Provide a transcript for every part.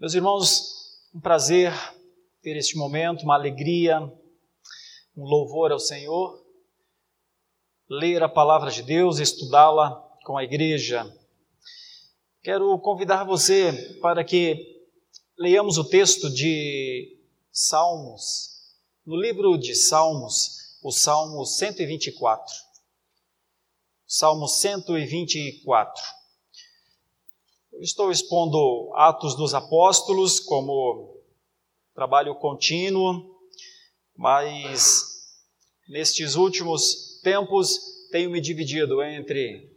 Meus irmãos, um prazer ter este momento, uma alegria, um louvor ao Senhor, ler a palavra de Deus, estudá-la com a igreja. Quero convidar você para que leiamos o texto de Salmos, no livro de Salmos, o Salmo 124. Salmo 124. Estou expondo Atos dos Apóstolos como trabalho contínuo, mas nestes últimos tempos tenho me dividido entre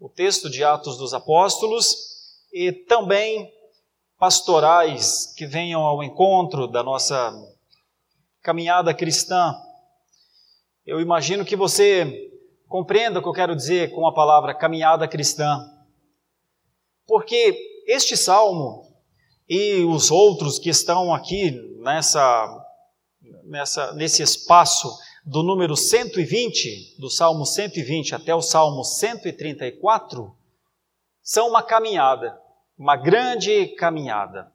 o texto de Atos dos Apóstolos e também pastorais que venham ao encontro da nossa caminhada cristã. Eu imagino que você compreenda o que eu quero dizer com a palavra caminhada cristã. Porque este salmo e os outros que estão aqui nessa, nessa, nesse espaço do número 120, do Salmo 120 até o Salmo 134, são uma caminhada, uma grande caminhada.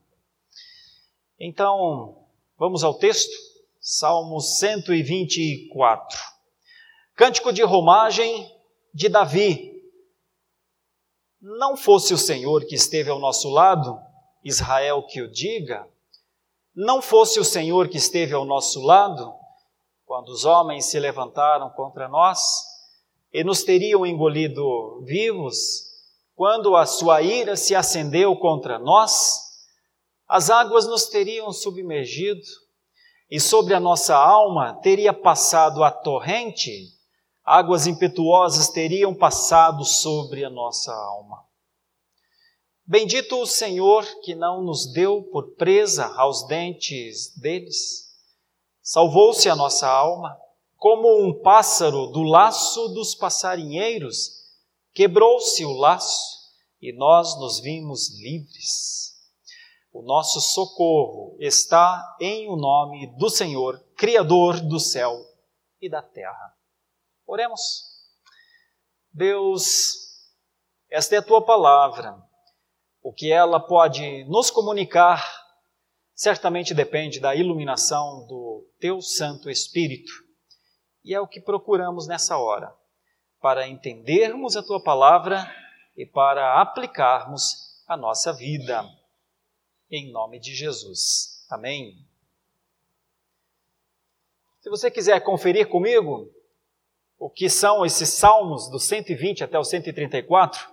Então, vamos ao texto, Salmo 124. Cântico de romagem de Davi, não fosse o Senhor que esteve ao nosso lado, Israel que o diga, não fosse o Senhor que esteve ao nosso lado, quando os homens se levantaram contra nós e nos teriam engolido vivos, quando a sua ira se acendeu contra nós, as águas nos teriam submergido e sobre a nossa alma teria passado a torrente águas impetuosas teriam passado sobre a nossa alma. Bendito o Senhor que não nos deu por presa aos dentes deles. Salvou-se a nossa alma, como um pássaro do laço dos passarinheiros, quebrou-se o laço e nós nos vimos livres. O nosso socorro está em o nome do Senhor, Criador do céu e da terra. Oremos. Deus, esta é a tua palavra. O que ela pode nos comunicar certamente depende da iluminação do teu Santo Espírito. E é o que procuramos nessa hora, para entendermos a tua palavra e para aplicarmos a nossa vida. Em nome de Jesus. Amém. Se você quiser conferir comigo, o que são esses salmos do 120 até o 134,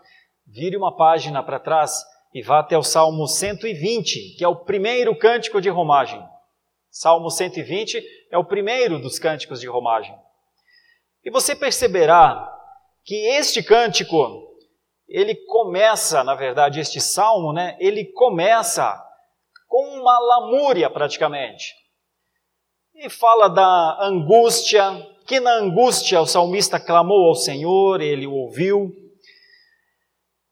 vire uma página para trás e vá até o Salmo 120, que é o primeiro cântico de romagem. Salmo 120 é o primeiro dos cânticos de romagem. E você perceberá que este cântico, ele começa, na verdade, este salmo, né? Ele começa com uma lamúria praticamente. E fala da angústia, que na angústia o salmista clamou ao Senhor, ele o ouviu.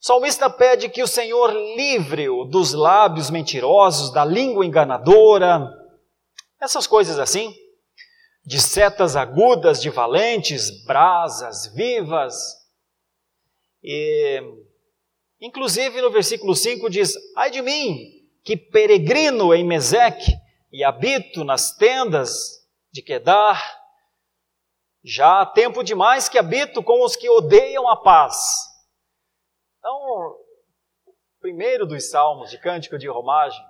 O salmista pede que o Senhor livre-o dos lábios mentirosos, da língua enganadora, essas coisas assim, de setas agudas, de valentes, brasas vivas. E, inclusive no versículo 5 diz: Ai de mim, que peregrino em Meseque e habito nas tendas de Quedar já há tempo demais que habito com os que odeiam a paz. Então, primeiro dos salmos de cântico de romagem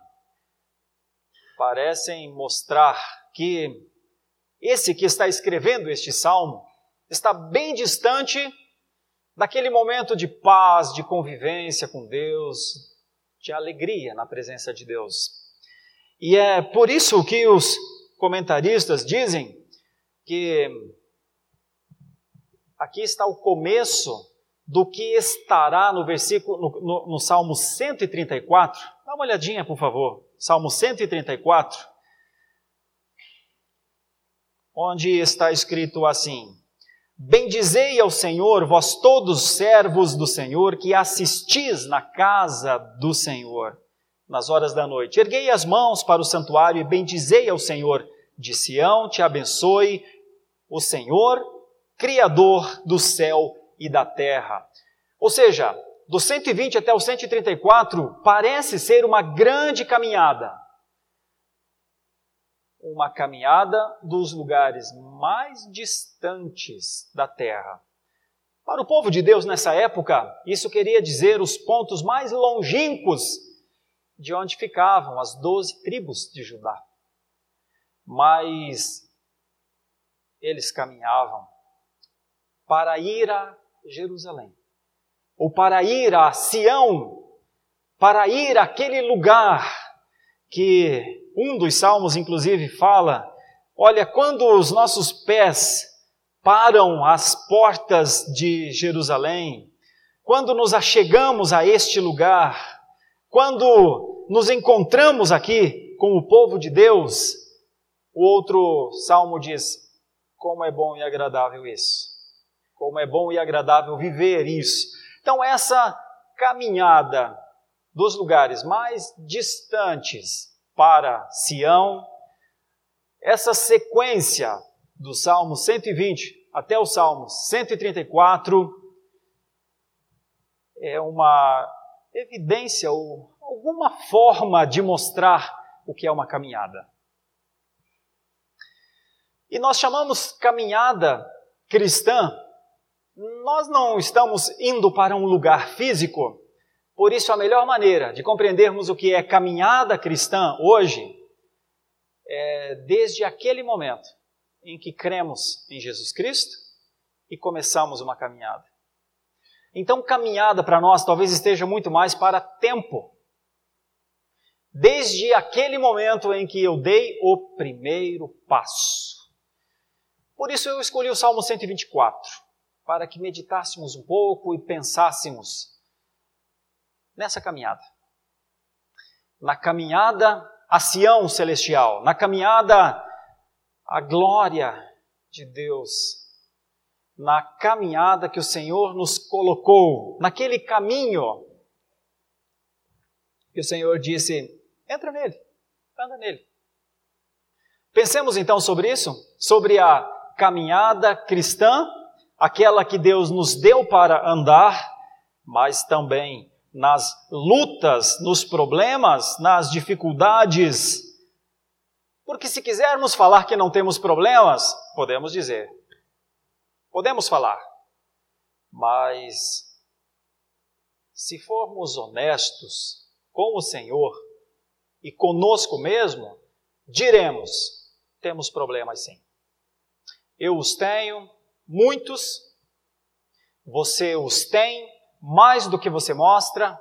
parecem mostrar que esse que está escrevendo este salmo está bem distante daquele momento de paz, de convivência com Deus, de alegria na presença de Deus. E é por isso que os comentaristas dizem que Aqui está o começo do que estará no versículo no, no, no, Salmo 134. Dá uma olhadinha, por favor. Salmo 134, onde está escrito assim: Bendizei ao Senhor, vós todos servos do Senhor, que assistis na casa do Senhor nas horas da noite. Erguei as mãos para o santuário e bendizei ao Senhor. De Sião te abençoe o Senhor Criador do céu e da terra. Ou seja, do 120 até o 134 parece ser uma grande caminhada. Uma caminhada dos lugares mais distantes da terra. Para o povo de Deus nessa época, isso queria dizer os pontos mais longínquos de onde ficavam as doze tribos de Judá. Mas eles caminhavam para ir a Jerusalém ou para ir a Sião, para ir àquele lugar que um dos salmos, inclusive, fala: olha, quando os nossos pés param às portas de Jerusalém, quando nos achegamos a este lugar, quando nos encontramos aqui com o povo de Deus, o outro salmo diz: como é bom e agradável isso. Como é bom e agradável viver isso. Então, essa caminhada dos lugares mais distantes para Sião, essa sequência do Salmo 120 até o Salmo 134 é uma evidência ou alguma forma de mostrar o que é uma caminhada. E nós chamamos caminhada cristã nós não estamos indo para um lugar físico, por isso a melhor maneira de compreendermos o que é caminhada cristã hoje é desde aquele momento em que cremos em Jesus Cristo e começamos uma caminhada. Então, caminhada para nós talvez esteja muito mais para tempo. Desde aquele momento em que eu dei o primeiro passo. Por isso eu escolhi o Salmo 124 para que meditássemos um pouco e pensássemos nessa caminhada. Na caminhada a Sião celestial, na caminhada à glória de Deus, na caminhada que o Senhor nos colocou, naquele caminho que o Senhor disse: entra nele, anda nele. Pensemos então sobre isso, sobre a caminhada cristã aquela que Deus nos deu para andar, mas também nas lutas, nos problemas, nas dificuldades. Porque se quisermos falar que não temos problemas, podemos dizer. Podemos falar. Mas se formos honestos com o Senhor e conosco mesmo, diremos: temos problemas sim. Eu os tenho, muitos, você os tem mais do que você mostra.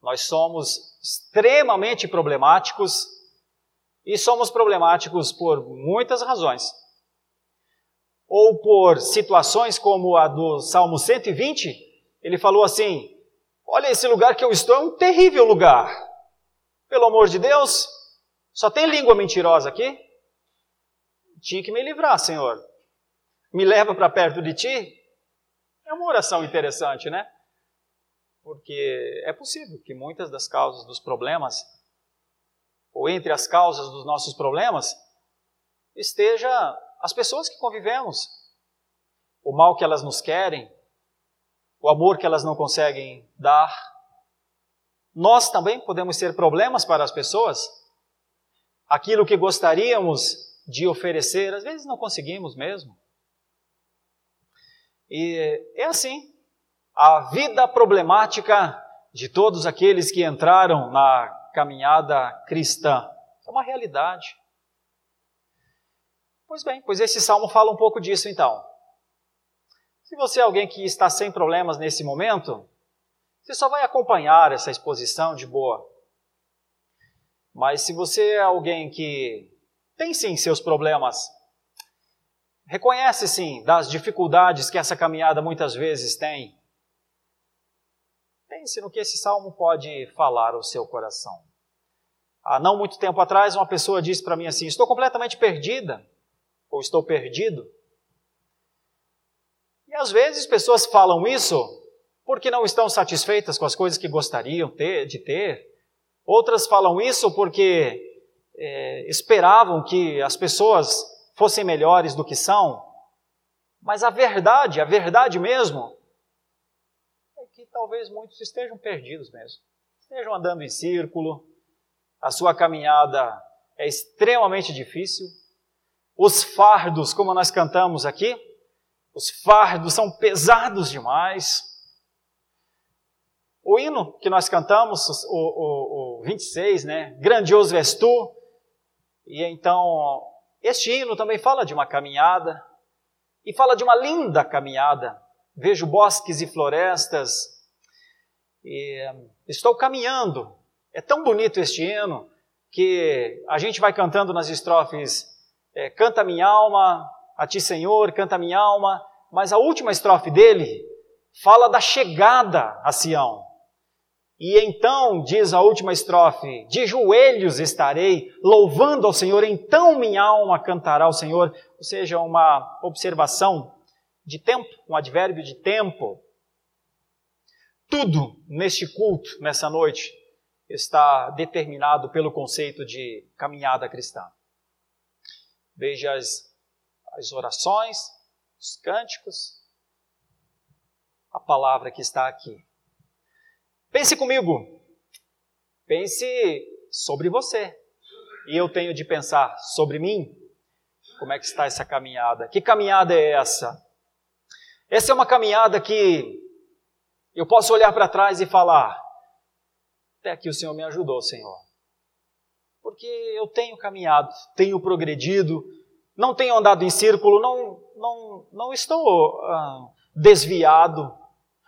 Nós somos extremamente problemáticos e somos problemáticos por muitas razões. Ou por situações como a do Salmo 120, ele falou assim: Olha, esse lugar que eu estou é um terrível lugar. Pelo amor de Deus, só tem língua mentirosa aqui? Tinha que me livrar, Senhor me leva para perto de ti, é uma oração interessante, né? Porque é possível que muitas das causas dos problemas, ou entre as causas dos nossos problemas, esteja as pessoas que convivemos, o mal que elas nos querem, o amor que elas não conseguem dar. Nós também podemos ser problemas para as pessoas. Aquilo que gostaríamos de oferecer, às vezes não conseguimos mesmo. E é assim. A vida problemática de todos aqueles que entraram na caminhada cristã é uma realidade. Pois bem, pois esse salmo fala um pouco disso então. Se você é alguém que está sem problemas nesse momento, você só vai acompanhar essa exposição de boa. Mas se você é alguém que tem sim seus problemas, Reconhece sim das dificuldades que essa caminhada muitas vezes tem. Pense no que esse salmo pode falar ao seu coração. Há não muito tempo atrás, uma pessoa disse para mim assim: Estou completamente perdida, ou estou perdido. E às vezes pessoas falam isso porque não estão satisfeitas com as coisas que gostariam ter, de ter. Outras falam isso porque é, esperavam que as pessoas fossem melhores do que são, mas a verdade, a verdade mesmo, é que talvez muitos estejam perdidos mesmo. Estejam andando em círculo, a sua caminhada é extremamente difícil. Os fardos, como nós cantamos aqui, os fardos são pesados demais. O hino que nós cantamos, o, o, o 26, né? Grandioso és tu. E então, este hino também fala de uma caminhada, e fala de uma linda caminhada. Vejo bosques e florestas, e estou caminhando é tão bonito este hino que a gente vai cantando nas estrofes é, Canta minha alma, a ti Senhor, canta minha alma, mas a última estrofe dele fala da chegada a Sião. E então, diz a última estrofe, de joelhos estarei, louvando ao Senhor, então minha alma cantará ao Senhor. Ou seja, uma observação de tempo, um advérbio de tempo. Tudo neste culto, nessa noite, está determinado pelo conceito de caminhada cristã. Veja as, as orações, os cânticos, a palavra que está aqui. Pense comigo, pense sobre você. E eu tenho de pensar sobre mim. Como é que está essa caminhada? Que caminhada é essa? Essa é uma caminhada que eu posso olhar para trás e falar: até aqui o Senhor me ajudou, Senhor. Porque eu tenho caminhado, tenho progredido, não tenho andado em círculo, não, não, não estou ah, desviado,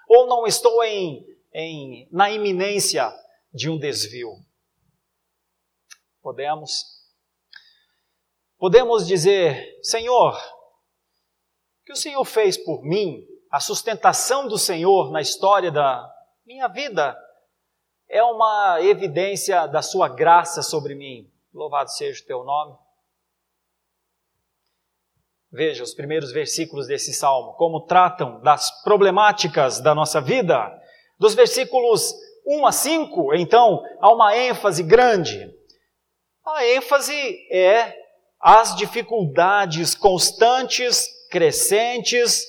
ou não estou em, em, na iminência de um desvio. Podemos? Podemos dizer, Senhor, o que o Senhor fez por mim, a sustentação do Senhor na história da minha vida, é uma evidência da sua graça sobre mim. Louvado seja o teu nome. Veja os primeiros versículos desse salmo, como tratam das problemáticas da nossa vida. Dos versículos 1 a 5, então, há uma ênfase grande. A ênfase é as dificuldades constantes, crescentes,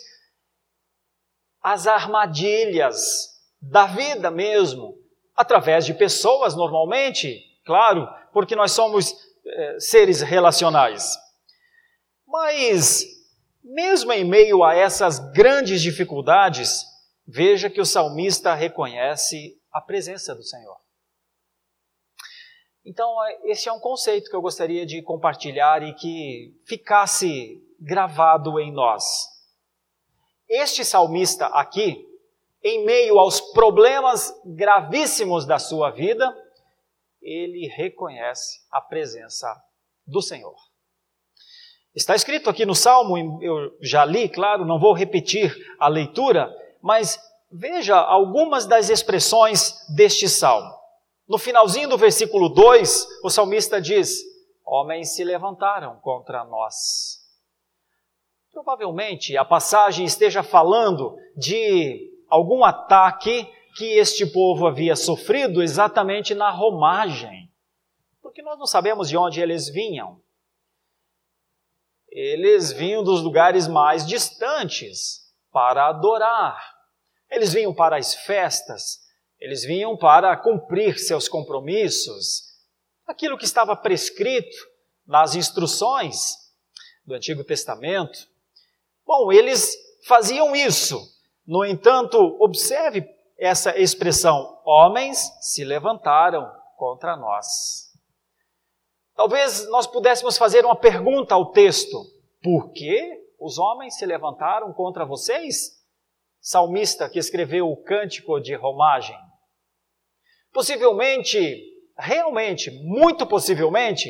as armadilhas da vida mesmo, através de pessoas, normalmente, claro, porque nós somos é, seres relacionais. Mas, mesmo em meio a essas grandes dificuldades, veja que o salmista reconhece a presença do Senhor. Então, esse é um conceito que eu gostaria de compartilhar e que ficasse gravado em nós. Este salmista aqui, em meio aos problemas gravíssimos da sua vida, ele reconhece a presença do Senhor. Está escrito aqui no Salmo, eu já li, claro, não vou repetir a leitura, mas veja algumas das expressões deste salmo. No finalzinho do versículo 2, o salmista diz: Homens se levantaram contra nós. Provavelmente a passagem esteja falando de algum ataque que este povo havia sofrido exatamente na romagem. Porque nós não sabemos de onde eles vinham. Eles vinham dos lugares mais distantes para adorar. Eles vinham para as festas, eles vinham para cumprir seus compromissos, aquilo que estava prescrito nas instruções do Antigo Testamento. Bom, eles faziam isso no entanto, observe essa expressão: homens se levantaram contra nós. Talvez nós pudéssemos fazer uma pergunta ao texto: por que os homens se levantaram contra vocês? Salmista que escreveu o cântico de romagem. Possivelmente, realmente, muito possivelmente,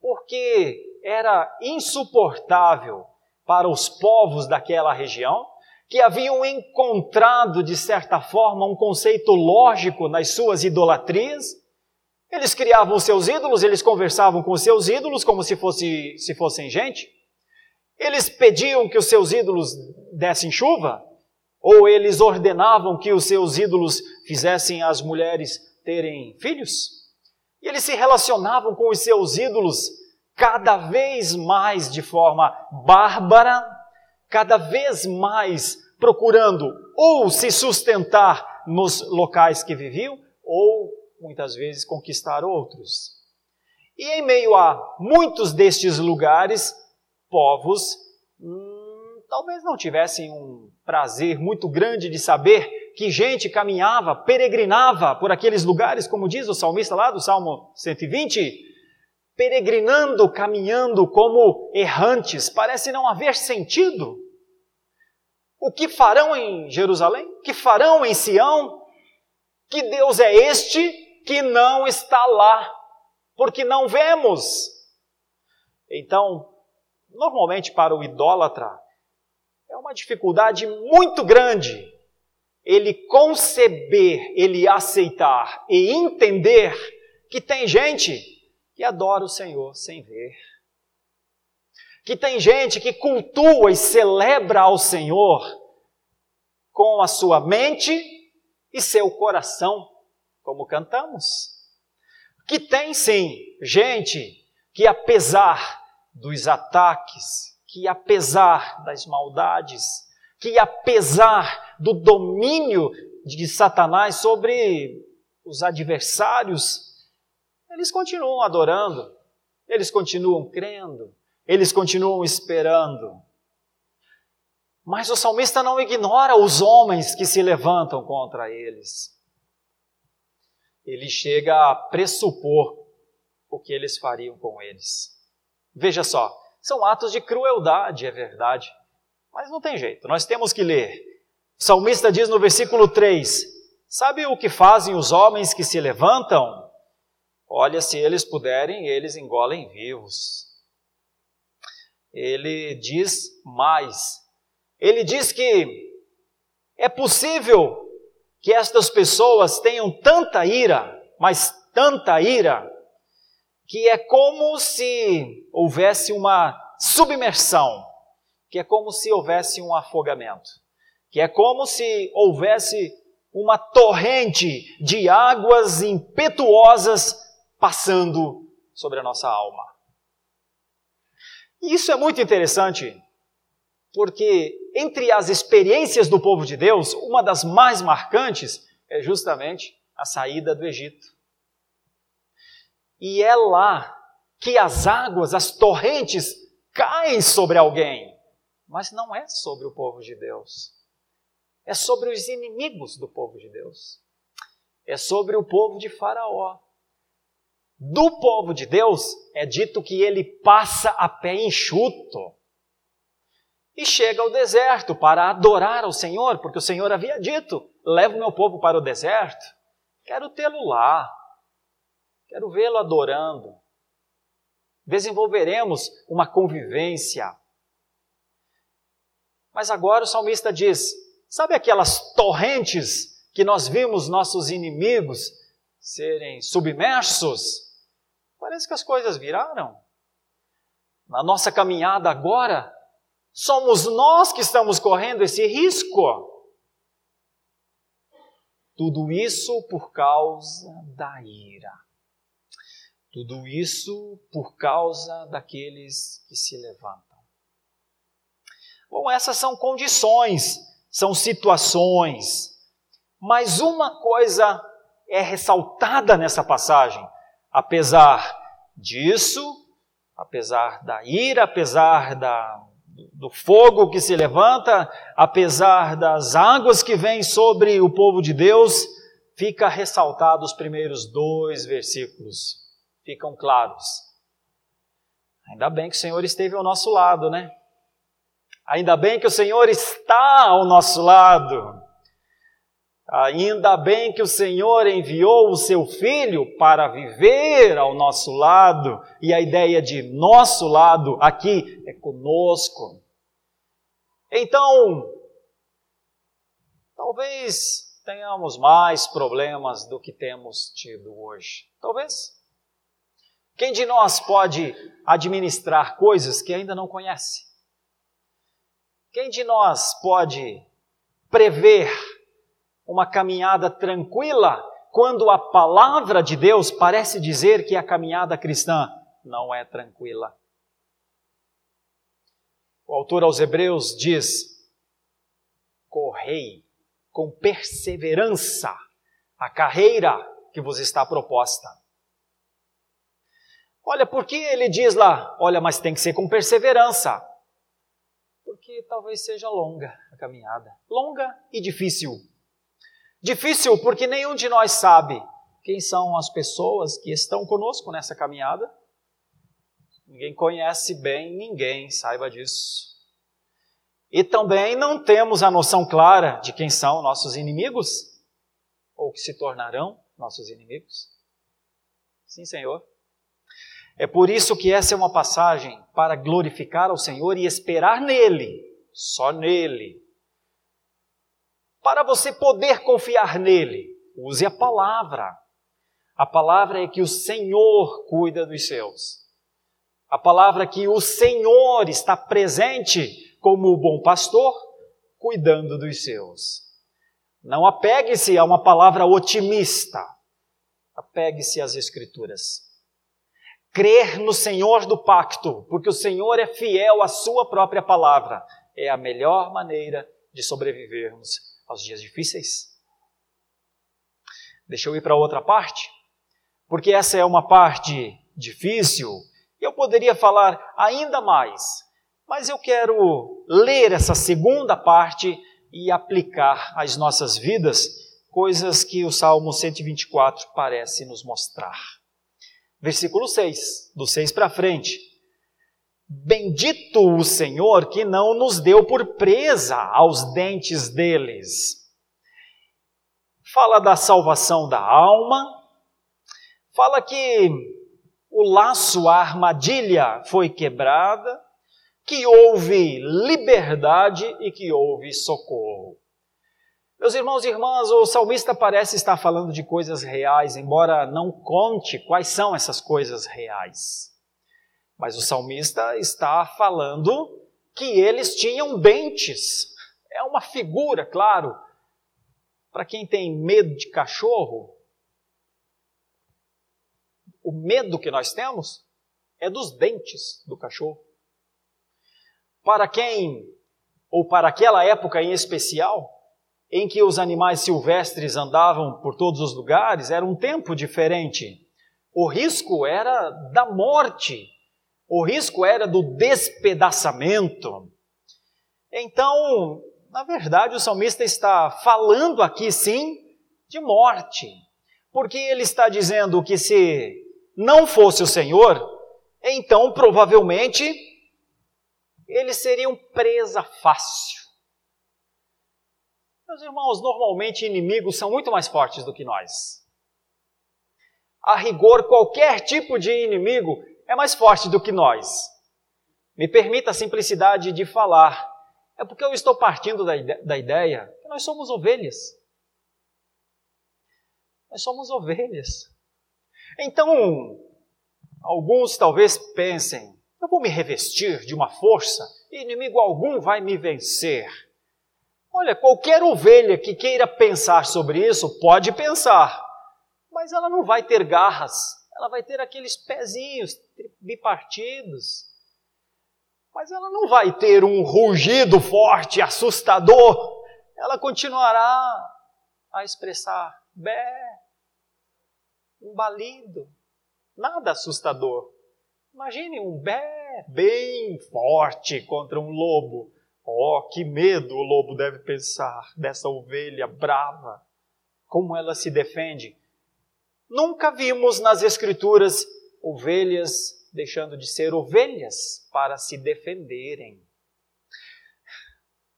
porque era insuportável para os povos daquela região, que haviam encontrado, de certa forma, um conceito lógico nas suas idolatrias. Eles criavam seus ídolos, eles conversavam com seus ídolos como se, fosse, se fossem gente. Eles pediam que os seus ídolos dessem chuva, ou eles ordenavam que os seus ídolos fizessem as mulheres terem filhos. E eles se relacionavam com os seus ídolos cada vez mais de forma bárbara, cada vez mais procurando ou se sustentar nos locais que viviam, ou muitas vezes conquistar outros. E em meio a muitos destes lugares, povos hum, talvez não tivessem um prazer muito grande de saber que gente caminhava, peregrinava por aqueles lugares, como diz o salmista lá do Salmo 120, peregrinando, caminhando como errantes, parece não haver sentido. O que farão em Jerusalém? O que farão em Sião? Que Deus é este que não está lá, porque não vemos. Então, normalmente para o idólatra, é uma dificuldade muito grande ele conceber, ele aceitar e entender que tem gente que adora o Senhor sem ver. Que tem gente que cultua e celebra ao Senhor com a sua mente e seu coração, como cantamos. Que tem sim gente que, apesar dos ataques, que apesar das maldades, que apesar do domínio de Satanás sobre os adversários, eles continuam adorando, eles continuam crendo, eles continuam esperando. Mas o salmista não ignora os homens que se levantam contra eles. Ele chega a pressupor o que eles fariam com eles. Veja só, são atos de crueldade, é verdade, mas não tem jeito, nós temos que ler. O salmista diz no versículo 3: Sabe o que fazem os homens que se levantam? Olha, se eles puderem, eles engolem vivos. Ele diz mais. Ele diz que é possível que estas pessoas tenham tanta ira, mas tanta ira, que é como se houvesse uma submersão, que é como se houvesse um afogamento, que é como se houvesse uma torrente de águas impetuosas passando sobre a nossa alma. Isso é muito interessante, porque entre as experiências do povo de Deus, uma das mais marcantes é justamente a saída do Egito. E é lá que as águas, as torrentes caem sobre alguém, mas não é sobre o povo de Deus. É sobre os inimigos do povo de Deus. É sobre o povo de Faraó do povo de Deus, é dito que ele passa a pé enxuto e chega ao deserto para adorar ao Senhor, porque o Senhor havia dito: leva o meu povo para o deserto, quero tê-lo lá, quero vê-lo adorando. Desenvolveremos uma convivência. Mas agora o salmista diz: sabe aquelas torrentes que nós vimos nossos inimigos serem submersos? Parece que as coisas viraram. Na nossa caminhada agora, somos nós que estamos correndo esse risco. Tudo isso por causa da ira. Tudo isso por causa daqueles que se levantam. Bom, essas são condições, são situações. Mas uma coisa é ressaltada nessa passagem apesar disso, apesar da ira, apesar da, do fogo que se levanta, apesar das águas que vêm sobre o povo de Deus, fica ressaltado os primeiros dois versículos, ficam claros. Ainda bem que o Senhor esteve ao nosso lado, né? Ainda bem que o Senhor está ao nosso lado. Ainda bem que o Senhor enviou o seu filho para viver ao nosso lado, e a ideia de nosso lado aqui é conosco. Então, talvez tenhamos mais problemas do que temos tido hoje. Talvez. Quem de nós pode administrar coisas que ainda não conhece? Quem de nós pode prever uma caminhada tranquila, quando a palavra de Deus parece dizer que a caminhada cristã não é tranquila. O autor aos Hebreus diz: correi com perseverança a carreira que vos está proposta. Olha, por que ele diz lá, olha, mas tem que ser com perseverança? Porque talvez seja longa a caminhada. Longa e difícil. Difícil porque nenhum de nós sabe quem são as pessoas que estão conosco nessa caminhada. Ninguém conhece bem ninguém, saiba disso. E também não temos a noção clara de quem são nossos inimigos, ou que se tornarão nossos inimigos. Sim, Senhor. É por isso que essa é uma passagem para glorificar ao Senhor e esperar nele, só nele. Para você poder confiar nele, use a palavra. A palavra é que o Senhor cuida dos seus. A palavra é que o Senhor está presente como o bom pastor, cuidando dos seus. Não apegue-se a uma palavra otimista. Apegue-se às Escrituras crer no Senhor do pacto, porque o Senhor é fiel à sua própria palavra, é a melhor maneira de sobrevivermos aos dias difíceis. Deixa eu ir para outra parte, porque essa é uma parte difícil e eu poderia falar ainda mais, mas eu quero ler essa segunda parte e aplicar às nossas vidas coisas que o Salmo 124 parece nos mostrar. Versículo 6, do 6 para frente. Bendito o Senhor que não nos deu por presa aos dentes deles. Fala da salvação da alma, fala que o laço, a armadilha foi quebrada, que houve liberdade e que houve socorro. Meus irmãos e irmãs, o salmista parece estar falando de coisas reais, embora não conte quais são essas coisas reais. Mas o salmista está falando que eles tinham dentes. É uma figura, claro. Para quem tem medo de cachorro, o medo que nós temos é dos dentes do cachorro. Para quem, ou para aquela época em especial, em que os animais silvestres andavam por todos os lugares, era um tempo diferente. O risco era da morte, o risco era do despedaçamento. Então, na verdade, o salmista está falando aqui sim de morte, porque ele está dizendo que se não fosse o Senhor, então provavelmente eles seriam presa fácil. Meus irmãos, normalmente inimigos são muito mais fortes do que nós. A rigor, qualquer tipo de inimigo é mais forte do que nós. Me permita a simplicidade de falar. É porque eu estou partindo da, ide da ideia que nós somos ovelhas. Nós somos ovelhas. Então, alguns talvez pensem: eu vou me revestir de uma força e inimigo algum vai me vencer. Olha, qualquer ovelha que queira pensar sobre isso pode pensar, mas ela não vai ter garras, ela vai ter aqueles pezinhos bipartidos, mas ela não vai ter um rugido forte, assustador, ela continuará a expressar bé, um balido, nada assustador. Imagine um bé bem forte contra um lobo. Oh, que medo o lobo deve pensar dessa ovelha brava, como ela se defende. Nunca vimos nas Escrituras ovelhas deixando de ser ovelhas para se defenderem.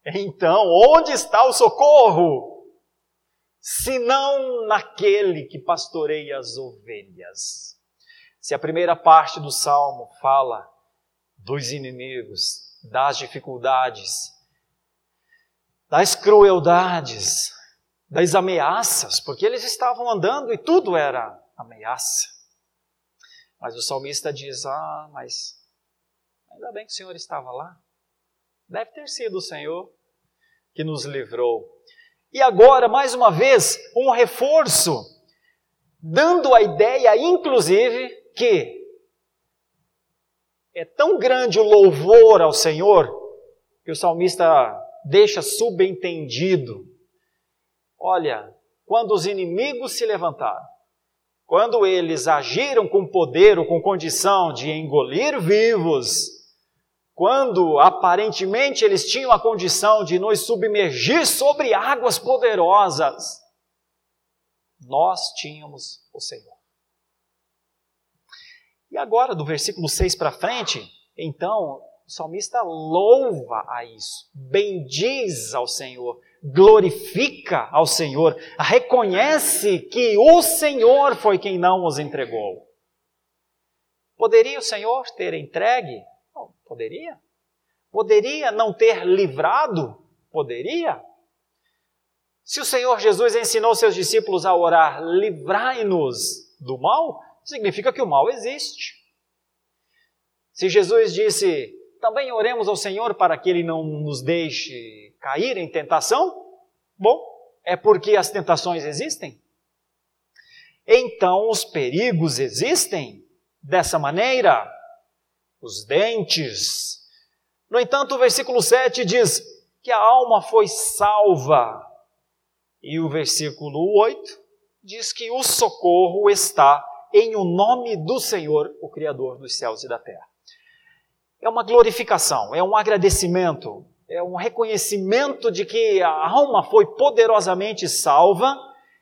Então, onde está o socorro? Se não naquele que pastoreia as ovelhas. Se a primeira parte do salmo fala dos inimigos, das dificuldades, das crueldades, das ameaças, porque eles estavam andando e tudo era ameaça. Mas o salmista diz: Ah, mas ainda bem que o Senhor estava lá. Deve ter sido o Senhor que nos livrou. E agora, mais uma vez, um reforço, dando a ideia, inclusive, que é tão grande o louvor ao Senhor que o salmista deixa subentendido: olha, quando os inimigos se levantaram, quando eles agiram com poder ou com condição de engolir vivos, quando aparentemente eles tinham a condição de nos submergir sobre águas poderosas, nós tínhamos o Senhor. E agora, do versículo 6 para frente, então, o salmista louva a isso, bendiz ao Senhor, glorifica ao Senhor, reconhece que o Senhor foi quem não os entregou. Poderia o Senhor ter entregue? Poderia. Poderia não ter livrado? Poderia. Se o Senhor Jesus ensinou seus discípulos a orar, livrai-nos do mal, significa que o mal existe. Se Jesus disse, também oremos ao Senhor para que Ele não nos deixe cair em tentação, bom, é porque as tentações existem. Então os perigos existem dessa maneira, os dentes. No entanto, o versículo 7 diz que a alma foi salva e o versículo 8 diz que o socorro está em o nome do Senhor, o Criador dos céus e da terra. É uma glorificação, é um agradecimento, é um reconhecimento de que a alma foi poderosamente salva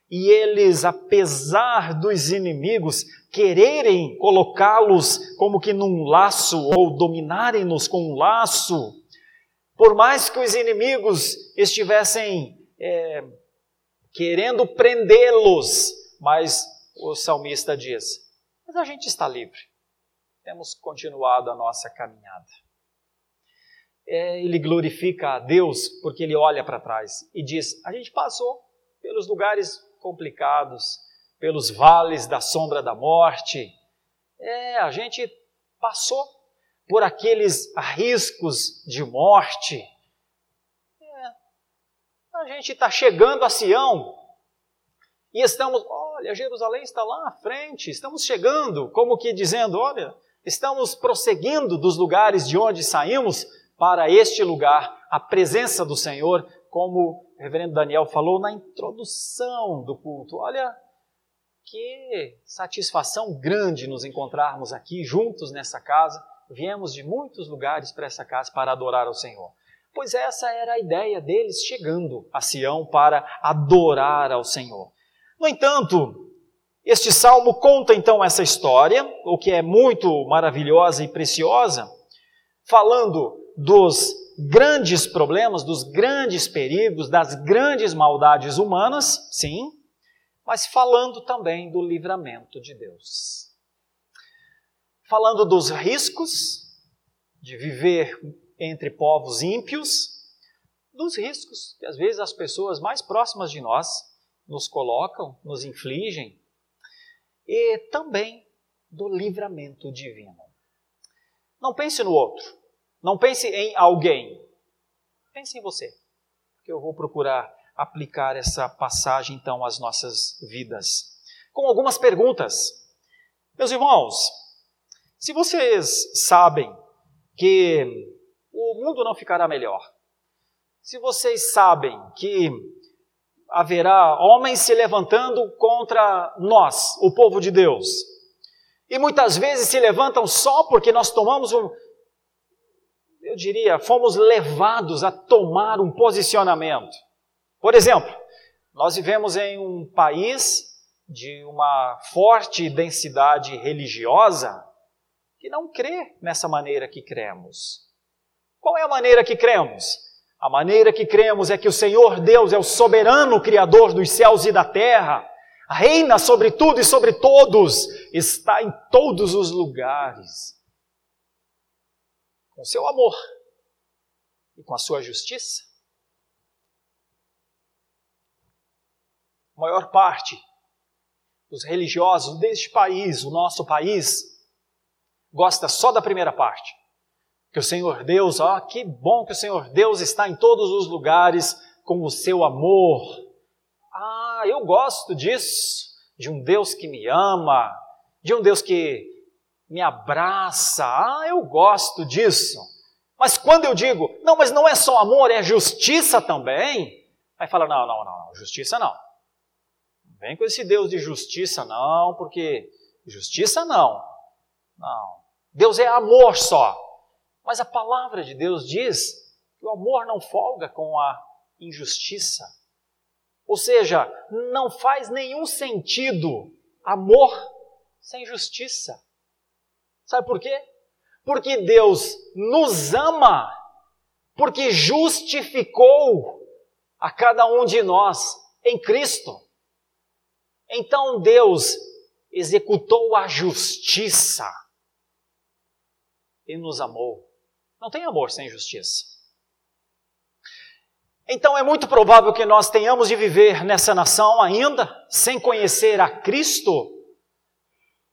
e eles, apesar dos inimigos quererem colocá-los como que num laço ou dominarem-nos com um laço, por mais que os inimigos estivessem é, querendo prendê-los, mas o salmista diz: Mas a gente está livre, temos continuado a nossa caminhada. É, ele glorifica a Deus porque ele olha para trás e diz: A gente passou pelos lugares complicados, pelos vales da sombra da morte, é, a gente passou por aqueles riscos de morte, a gente está chegando a Sião e estamos, olha, Jerusalém está lá à frente, estamos chegando, como que dizendo, olha, estamos prosseguindo dos lugares de onde saímos para este lugar, a presença do Senhor, como o reverendo Daniel falou na introdução do culto. Olha, que satisfação grande nos encontrarmos aqui juntos nessa casa. Viemos de muitos lugares para essa casa para adorar ao Senhor pois essa era a ideia deles chegando a Sião para adorar ao Senhor. No entanto, este salmo conta então essa história, o que é muito maravilhosa e preciosa, falando dos grandes problemas, dos grandes perigos, das grandes maldades humanas, sim, mas falando também do livramento de Deus. Falando dos riscos de viver entre povos ímpios, dos riscos que às vezes as pessoas mais próximas de nós nos colocam, nos infligem, e também do livramento divino. Não pense no outro, não pense em alguém, pense em você, porque eu vou procurar aplicar essa passagem então às nossas vidas, com algumas perguntas. Meus irmãos, se vocês sabem que o mundo não ficará melhor. Se vocês sabem que haverá homens se levantando contra nós, o povo de Deus, e muitas vezes se levantam só porque nós tomamos um, eu diria, fomos levados a tomar um posicionamento. Por exemplo, nós vivemos em um país de uma forte densidade religiosa que não crê nessa maneira que cremos. Qual é a maneira que cremos? A maneira que cremos é que o Senhor Deus é o soberano Criador dos céus e da terra, reina sobre tudo e sobre todos, está em todos os lugares. Com seu amor e com a sua justiça. A maior parte dos religiosos deste país, o nosso país, gosta só da primeira parte que o Senhor Deus, ó, que bom que o Senhor Deus está em todos os lugares com o seu amor. Ah, eu gosto disso, de um Deus que me ama, de um Deus que me abraça. Ah, eu gosto disso. Mas quando eu digo, não, mas não é só amor, é justiça também, aí fala, não, não, não, justiça não. Não vem com esse Deus de justiça não, porque justiça não. Não. Deus é amor só. Mas a palavra de Deus diz que o amor não folga com a injustiça. Ou seja, não faz nenhum sentido amor sem justiça. Sabe por quê? Porque Deus nos ama, porque justificou a cada um de nós em Cristo. Então Deus executou a justiça e nos amou. Não tem amor sem justiça. Então é muito provável que nós tenhamos de viver nessa nação ainda sem conhecer a Cristo,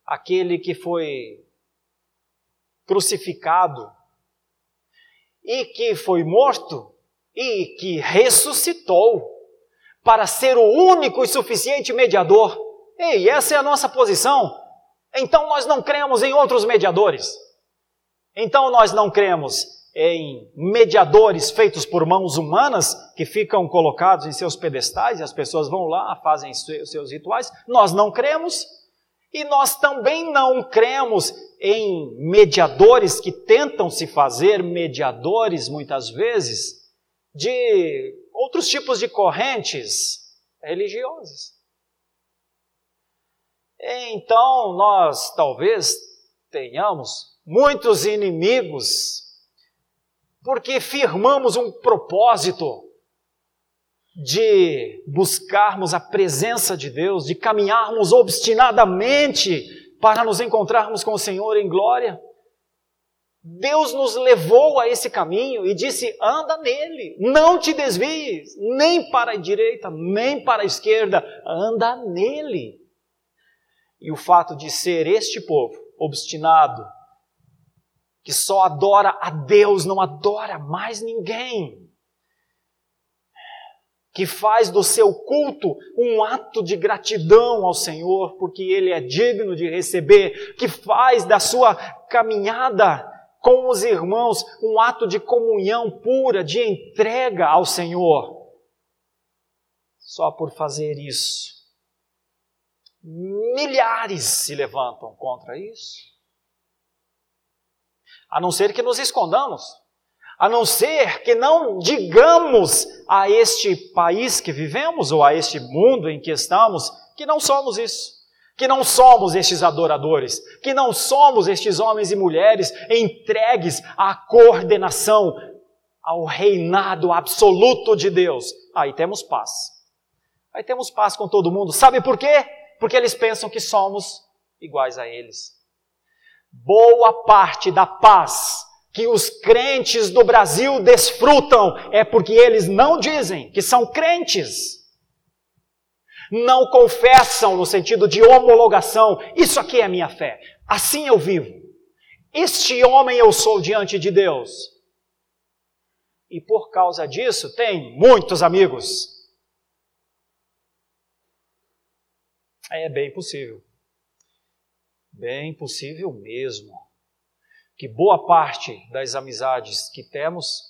aquele que foi crucificado e que foi morto e que ressuscitou para ser o único e suficiente mediador. Ei, essa é a nossa posição. Então nós não cremos em outros mediadores. Então nós não cremos em mediadores feitos por mãos humanas que ficam colocados em seus pedestais e as pessoas vão lá, fazem seus rituais. Nós não cremos e nós também não cremos em mediadores que tentam se fazer mediadores muitas vezes de outros tipos de correntes religiosas. Então nós talvez tenhamos muitos inimigos porque firmamos um propósito de buscarmos a presença de Deus, de caminharmos obstinadamente para nos encontrarmos com o Senhor em glória. Deus nos levou a esse caminho e disse: anda nele, não te desvies, nem para a direita, nem para a esquerda, anda nele. E o fato de ser este povo obstinado, que só adora a Deus, não adora mais ninguém. Que faz do seu culto um ato de gratidão ao Senhor, porque Ele é digno de receber, que faz da sua caminhada com os irmãos um ato de comunhão pura, de entrega ao Senhor. Só por fazer isso, milhares se levantam contra isso a não ser que nos escondamos, a não ser que não digamos a este país que vivemos ou a este mundo em que estamos que não somos isso, que não somos estes adoradores, que não somos estes homens e mulheres entregues à coordenação, ao reinado absoluto de Deus. Aí temos paz. Aí temos paz com todo mundo. Sabe por quê? Porque eles pensam que somos iguais a eles boa parte da paz que os crentes do Brasil desfrutam é porque eles não dizem que são crentes. Não confessam no sentido de homologação. Isso aqui é minha fé. Assim eu vivo. Este homem eu sou diante de Deus. E por causa disso tem muitos amigos. É bem possível Bem possível mesmo que boa parte das amizades que temos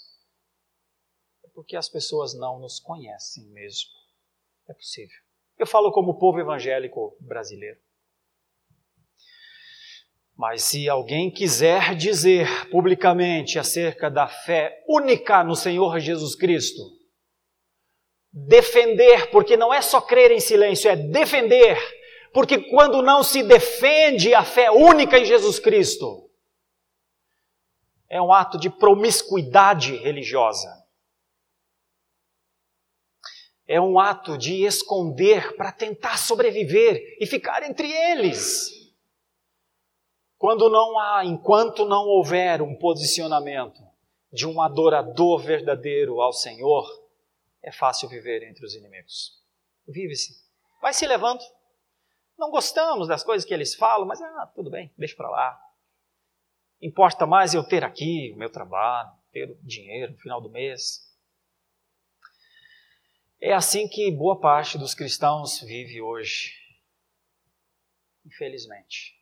é porque as pessoas não nos conhecem mesmo. É possível. Eu falo como povo evangélico brasileiro. Mas se alguém quiser dizer publicamente acerca da fé única no Senhor Jesus Cristo, defender, porque não é só crer em silêncio, é defender porque quando não se defende a fé única em Jesus Cristo, é um ato de promiscuidade religiosa. É um ato de esconder para tentar sobreviver e ficar entre eles. Quando não há, enquanto não houver um posicionamento de um adorador verdadeiro ao Senhor, é fácil viver entre os inimigos. Vive-se. Vai se levando. Não gostamos das coisas que eles falam, mas ah, tudo bem, deixa para lá. Importa mais eu ter aqui o meu trabalho, ter dinheiro no final do mês. É assim que boa parte dos cristãos vive hoje. Infelizmente.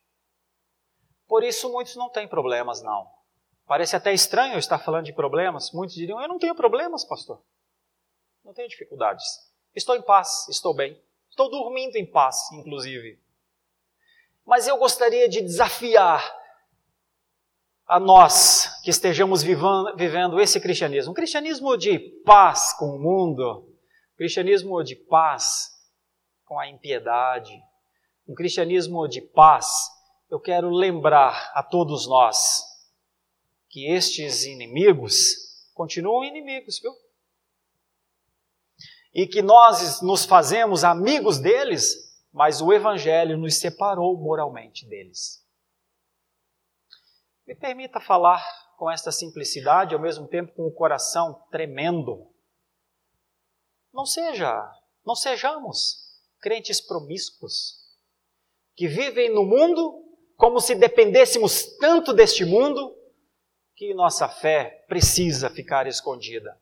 Por isso muitos não têm problemas, não. Parece até estranho eu estar falando de problemas. Muitos diriam: Eu não tenho problemas, pastor. Não tenho dificuldades. Estou em paz, estou bem. Estou dormindo em paz, inclusive. Mas eu gostaria de desafiar a nós que estejamos vivendo esse cristianismo, um cristianismo de paz com o mundo, um cristianismo de paz com a impiedade, um cristianismo de paz. Eu quero lembrar a todos nós que estes inimigos continuam inimigos, viu? E que nós nos fazemos amigos deles, mas o Evangelho nos separou moralmente deles. Me permita falar com esta simplicidade, ao mesmo tempo com o coração tremendo. Não seja, não sejamos crentes promíscuos, que vivem no mundo como se dependêssemos tanto deste mundo que nossa fé precisa ficar escondida.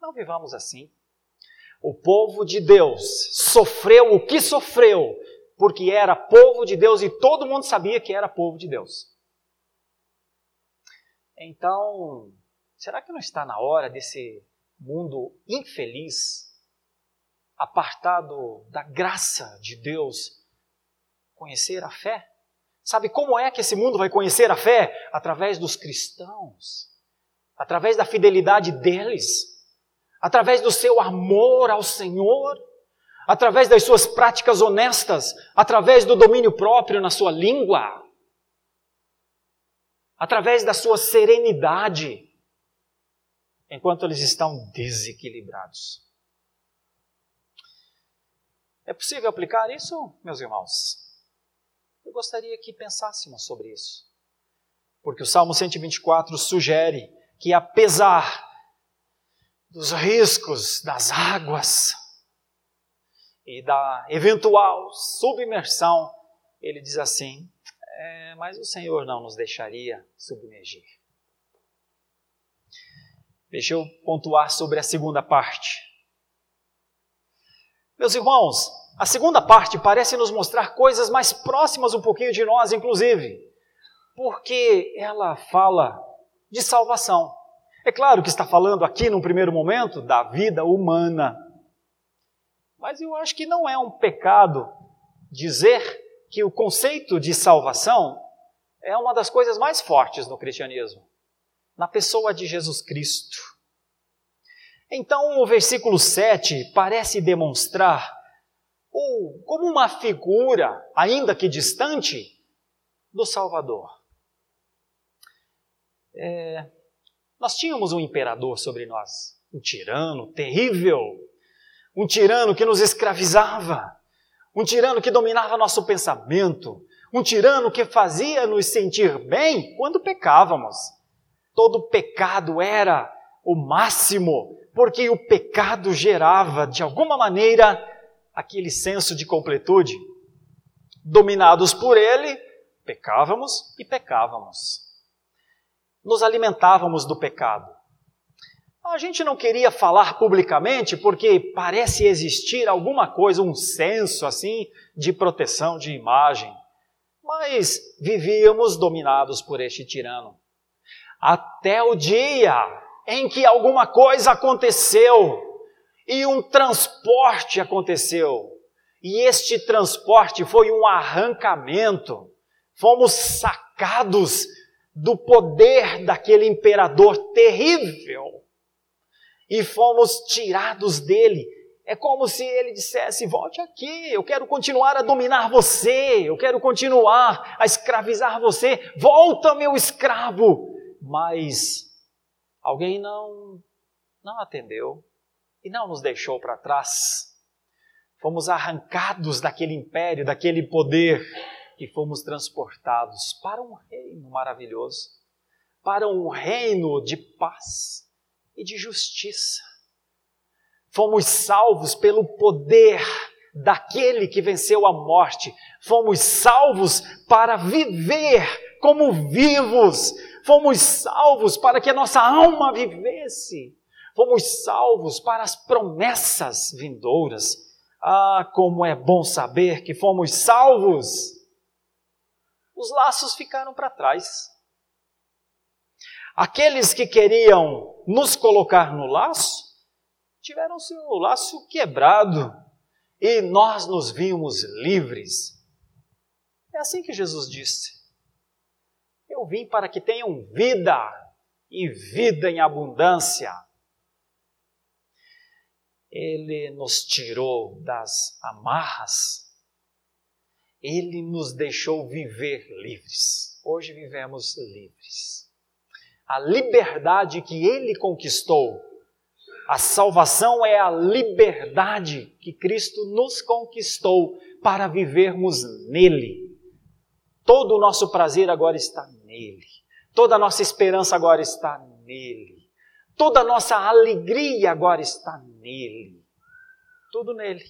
Não vivamos assim. O povo de Deus sofreu o que sofreu, porque era povo de Deus e todo mundo sabia que era povo de Deus. Então, será que não está na hora desse mundo infeliz, apartado da graça de Deus, conhecer a fé? Sabe como é que esse mundo vai conhecer a fé? Através dos cristãos, através da fidelidade deles, através do seu amor ao Senhor, através das suas práticas honestas, através do domínio próprio na sua língua através da sua serenidade, enquanto eles estão desequilibrados. É possível aplicar isso, meus irmãos? Eu gostaria que pensássemos sobre isso. Porque o Salmo 124 sugere que, apesar dos riscos das águas e da eventual submersão, ele diz assim: é, mas o Senhor não nos deixaria submergir. Deixa eu pontuar sobre a segunda parte. Meus irmãos, a segunda parte parece nos mostrar coisas mais próximas um pouquinho de nós, inclusive, porque ela fala de salvação. É claro que está falando aqui, num primeiro momento, da vida humana. Mas eu acho que não é um pecado dizer que o conceito de salvação é uma das coisas mais fortes no cristianismo, na pessoa de Jesus Cristo. Então, o versículo 7 parece demonstrar, ou como uma figura, ainda que distante, do Salvador. É, nós tínhamos um imperador sobre nós, um tirano terrível, um tirano que nos escravizava, um tirano que dominava nosso pensamento, um tirano que fazia nos sentir bem quando pecávamos. Todo pecado era o máximo, porque o pecado gerava, de alguma maneira, aquele senso de completude. Dominados por ele, pecávamos e pecávamos. Nos alimentávamos do pecado. A gente não queria falar publicamente porque parece existir alguma coisa, um senso assim de proteção de imagem. Mas vivíamos dominados por este tirano. Até o dia em que alguma coisa aconteceu e um transporte aconteceu. E este transporte foi um arrancamento. Fomos sacados do poder daquele imperador terrível e fomos tirados dele. É como se ele dissesse: volte aqui, eu quero continuar a dominar você, eu quero continuar a escravizar você, volta, meu escravo. Mas alguém não, não atendeu e não nos deixou para trás. Fomos arrancados daquele império, daquele poder, e fomos transportados para um reino maravilhoso, para um reino de paz e de justiça. Fomos salvos pelo poder daquele que venceu a morte. Fomos salvos para viver como vivos. Fomos salvos para que a nossa alma vivesse. Fomos salvos para as promessas vindouras. Ah, como é bom saber que fomos salvos! Os laços ficaram para trás. Aqueles que queriam nos colocar no laço, tiveram seu laço quebrado e nós nos vimos livres. É assim que Jesus disse: Eu vim para que tenham vida e vida em abundância. Ele nos tirou das amarras, ele nos deixou viver livres. Hoje vivemos livres. A liberdade que ele conquistou, a salvação é a liberdade que Cristo nos conquistou para vivermos nele. Todo o nosso prazer agora está nele. Toda a nossa esperança agora está nele. Toda a nossa alegria agora está nele. Tudo nele.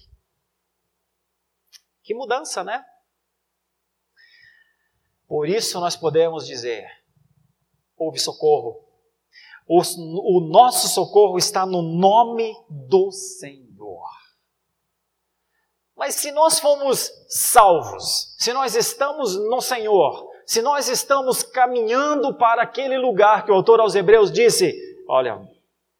Que mudança, né? Por isso nós podemos dizer: houve socorro. O, o nosso socorro está no nome do Senhor. Mas se nós fomos salvos, se nós estamos no Senhor, se nós estamos caminhando para aquele lugar que o autor aos Hebreus disse: Olha,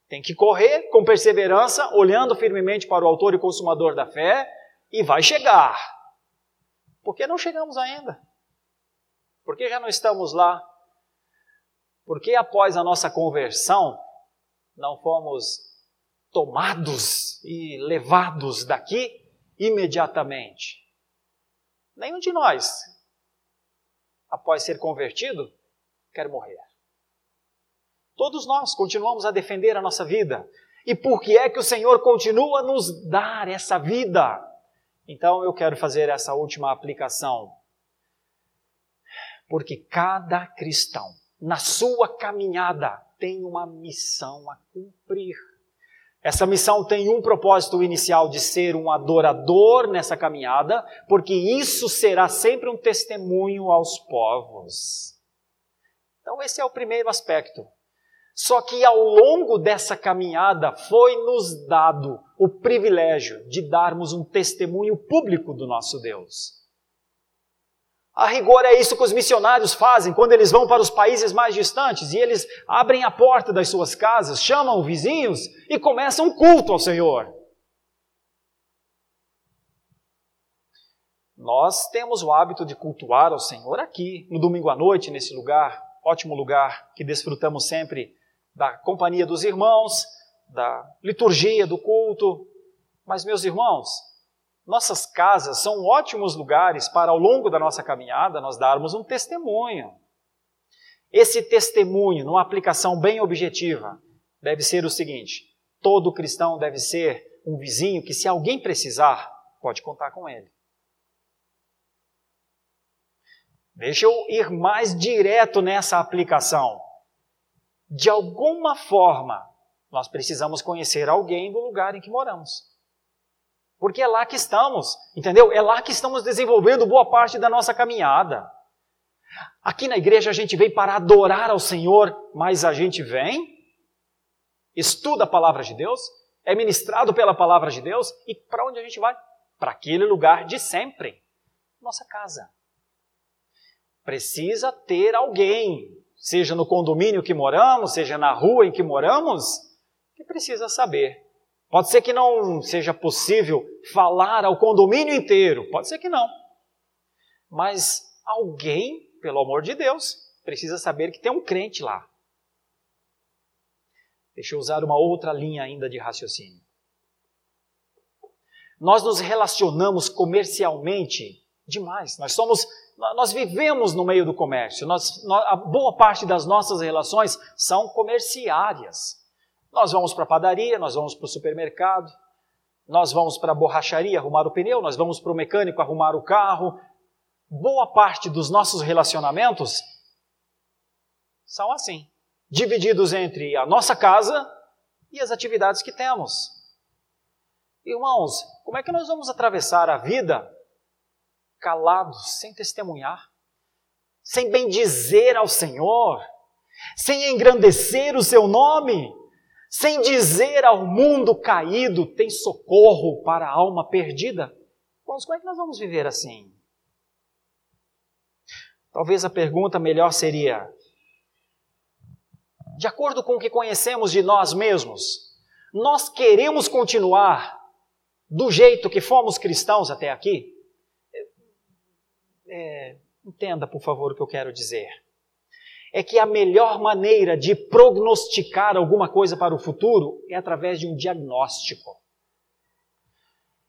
tem que correr com perseverança, olhando firmemente para o autor e consumador da fé, e vai chegar. Por que não chegamos ainda? Por que já não estamos lá? Por que após a nossa conversão não fomos tomados e levados daqui imediatamente? Nenhum de nós, após ser convertido, quer morrer. Todos nós continuamos a defender a nossa vida. E por que é que o Senhor continua a nos dar essa vida? Então eu quero fazer essa última aplicação. Porque cada cristão, na sua caminhada, tem uma missão a cumprir. Essa missão tem um propósito inicial de ser um adorador nessa caminhada, porque isso será sempre um testemunho aos povos. Então, esse é o primeiro aspecto. Só que ao longo dessa caminhada foi nos dado o privilégio de darmos um testemunho público do nosso Deus. A rigor é isso que os missionários fazem quando eles vão para os países mais distantes e eles abrem a porta das suas casas, chamam vizinhos e começam um culto ao Senhor. Nós temos o hábito de cultuar ao Senhor aqui, no domingo à noite, nesse lugar, ótimo lugar que desfrutamos sempre da companhia dos irmãos, da liturgia do culto. Mas, meus irmãos, nossas casas são ótimos lugares para, ao longo da nossa caminhada, nós darmos um testemunho. Esse testemunho, numa aplicação bem objetiva, deve ser o seguinte: todo cristão deve ser um vizinho que, se alguém precisar, pode contar com ele. Deixa eu ir mais direto nessa aplicação de alguma forma, nós precisamos conhecer alguém do lugar em que moramos. Porque é lá que estamos, entendeu? É lá que estamos desenvolvendo boa parte da nossa caminhada. Aqui na igreja a gente vem para adorar ao Senhor, mas a gente vem, estuda a palavra de Deus, é ministrado pela palavra de Deus e para onde a gente vai? Para aquele lugar de sempre, nossa casa. Precisa ter alguém seja no condomínio que moramos, seja na rua em que moramos, que precisa saber. Pode ser que não seja possível falar ao condomínio inteiro, pode ser que não. Mas alguém, pelo amor de Deus, precisa saber que tem um crente lá. Deixa eu usar uma outra linha ainda de raciocínio. Nós nos relacionamos comercialmente demais. Nós somos nós vivemos no meio do comércio, nós, a boa parte das nossas relações são comerciárias. Nós vamos para a padaria, nós vamos para o supermercado, nós vamos para a borracharia arrumar o pneu, nós vamos para o mecânico arrumar o carro. Boa parte dos nossos relacionamentos são assim, divididos entre a nossa casa e as atividades que temos. Irmãos, como é que nós vamos atravessar a vida calados, sem testemunhar, sem bendizer ao Senhor, sem engrandecer o seu nome, sem dizer ao mundo caído: tem socorro para a alma perdida? Como é que nós vamos viver assim? Talvez a pergunta melhor seria: de acordo com o que conhecemos de nós mesmos, nós queremos continuar do jeito que fomos cristãos até aqui? É, entenda, por favor, o que eu quero dizer. É que a melhor maneira de prognosticar alguma coisa para o futuro é através de um diagnóstico.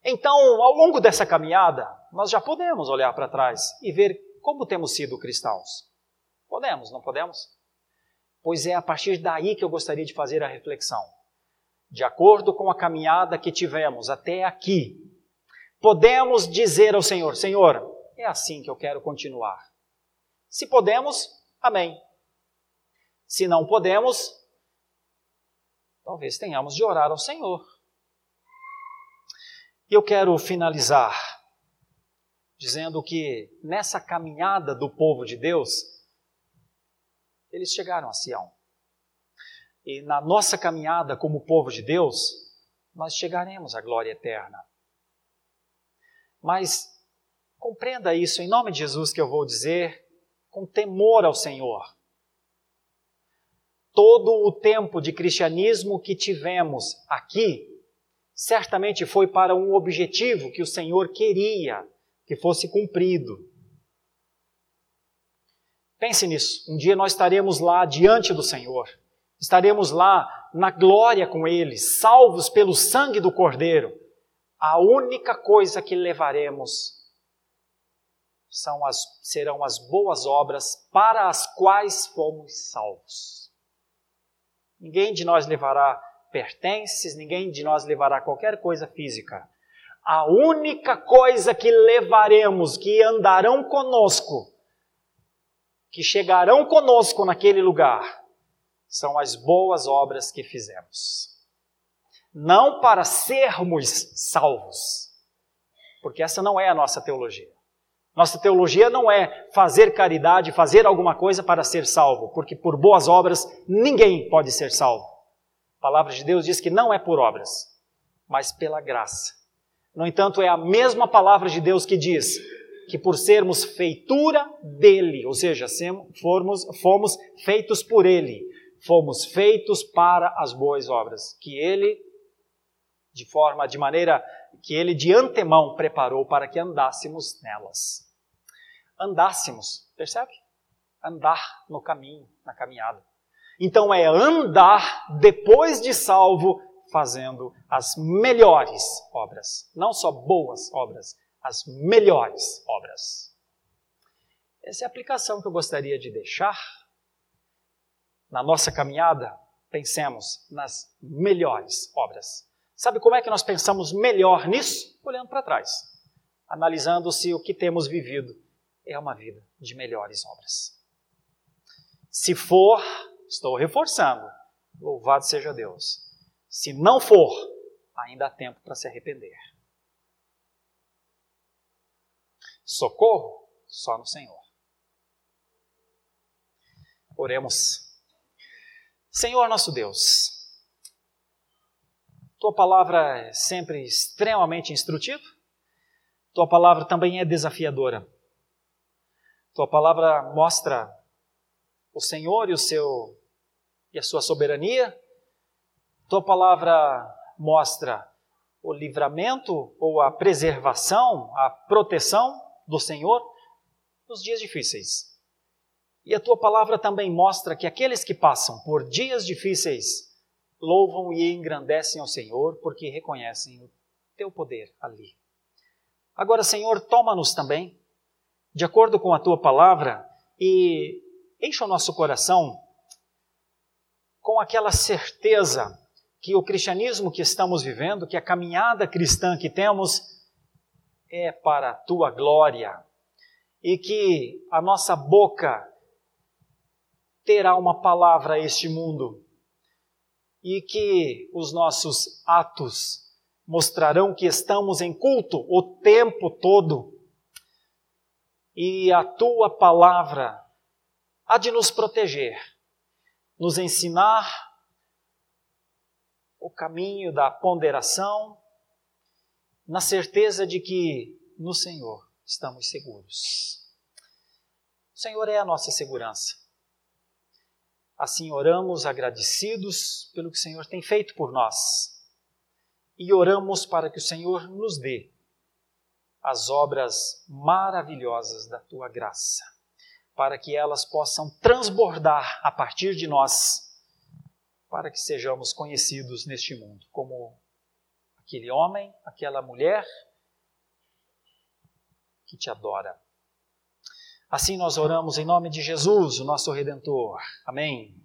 Então, ao longo dessa caminhada, nós já podemos olhar para trás e ver como temos sido cristãos. Podemos, não podemos? Pois é a partir daí que eu gostaria de fazer a reflexão. De acordo com a caminhada que tivemos até aqui, podemos dizer ao Senhor: Senhor, é assim que eu quero continuar. Se podemos, amém. Se não podemos, talvez tenhamos de orar ao Senhor. E eu quero finalizar dizendo que nessa caminhada do povo de Deus, eles chegaram a Sião. E na nossa caminhada como povo de Deus, nós chegaremos à glória eterna. Mas compreenda isso em nome de Jesus que eu vou dizer, com temor ao Senhor. Todo o tempo de cristianismo que tivemos aqui, certamente foi para um objetivo que o Senhor queria que fosse cumprido. Pense nisso. Um dia nós estaremos lá diante do Senhor. Estaremos lá na glória com Ele, salvos pelo sangue do Cordeiro. A única coisa que levaremos são as, serão as boas obras para as quais fomos salvos. Ninguém de nós levará pertences, ninguém de nós levará qualquer coisa física. A única coisa que levaremos, que andarão conosco, que chegarão conosco naquele lugar são as boas obras que fizemos. Não para sermos salvos, porque essa não é a nossa teologia. Nossa teologia não é fazer caridade, fazer alguma coisa para ser salvo, porque por boas obras ninguém pode ser salvo. A palavra de Deus diz que não é por obras, mas pela graça. No entanto, é a mesma palavra de Deus que diz: que por sermos feitura dele, ou seja, fomos, fomos feitos por ele, fomos feitos para as boas obras, que ele, de forma, de maneira que ele de antemão preparou para que andássemos nelas. Andássemos, percebe? Andar no caminho, na caminhada. Então é andar depois de salvo, fazendo as melhores obras, não só boas obras, as melhores obras. Essa é a aplicação que eu gostaria de deixar. Na nossa caminhada, pensemos nas melhores obras. Sabe como é que nós pensamos melhor nisso? Olhando para trás, analisando se o que temos vivido é uma vida de melhores obras. Se for, estou reforçando, louvado seja Deus. Se não for, ainda há tempo para se arrepender. Socorro só no Senhor. Oremos. Senhor nosso Deus, tua palavra é sempre extremamente instrutiva, tua palavra também é desafiadora. Tua palavra mostra o Senhor e o seu e a sua soberania. Tua palavra mostra o livramento ou a preservação, a proteção do Senhor nos dias difíceis. E a tua palavra também mostra que aqueles que passam por dias difíceis louvam e engrandecem ao Senhor porque reconhecem o teu poder ali. Agora, Senhor, toma-nos também, de acordo com a tua palavra, e enche o nosso coração com aquela certeza que o cristianismo que estamos vivendo, que a caminhada cristã que temos, é para a tua glória e que a nossa boca terá uma palavra a este mundo e que os nossos atos mostrarão que estamos em culto o tempo todo e a tua palavra há de nos proteger, nos ensinar o caminho da ponderação na certeza de que no Senhor estamos seguros. O Senhor é a nossa segurança. Assim oramos agradecidos pelo que o Senhor tem feito por nós. E oramos para que o Senhor nos dê as obras maravilhosas da tua graça, para que elas possam transbordar a partir de nós, para que sejamos conhecidos neste mundo como aquele homem, aquela mulher que te adora. Assim nós oramos em nome de Jesus, o nosso Redentor. Amém.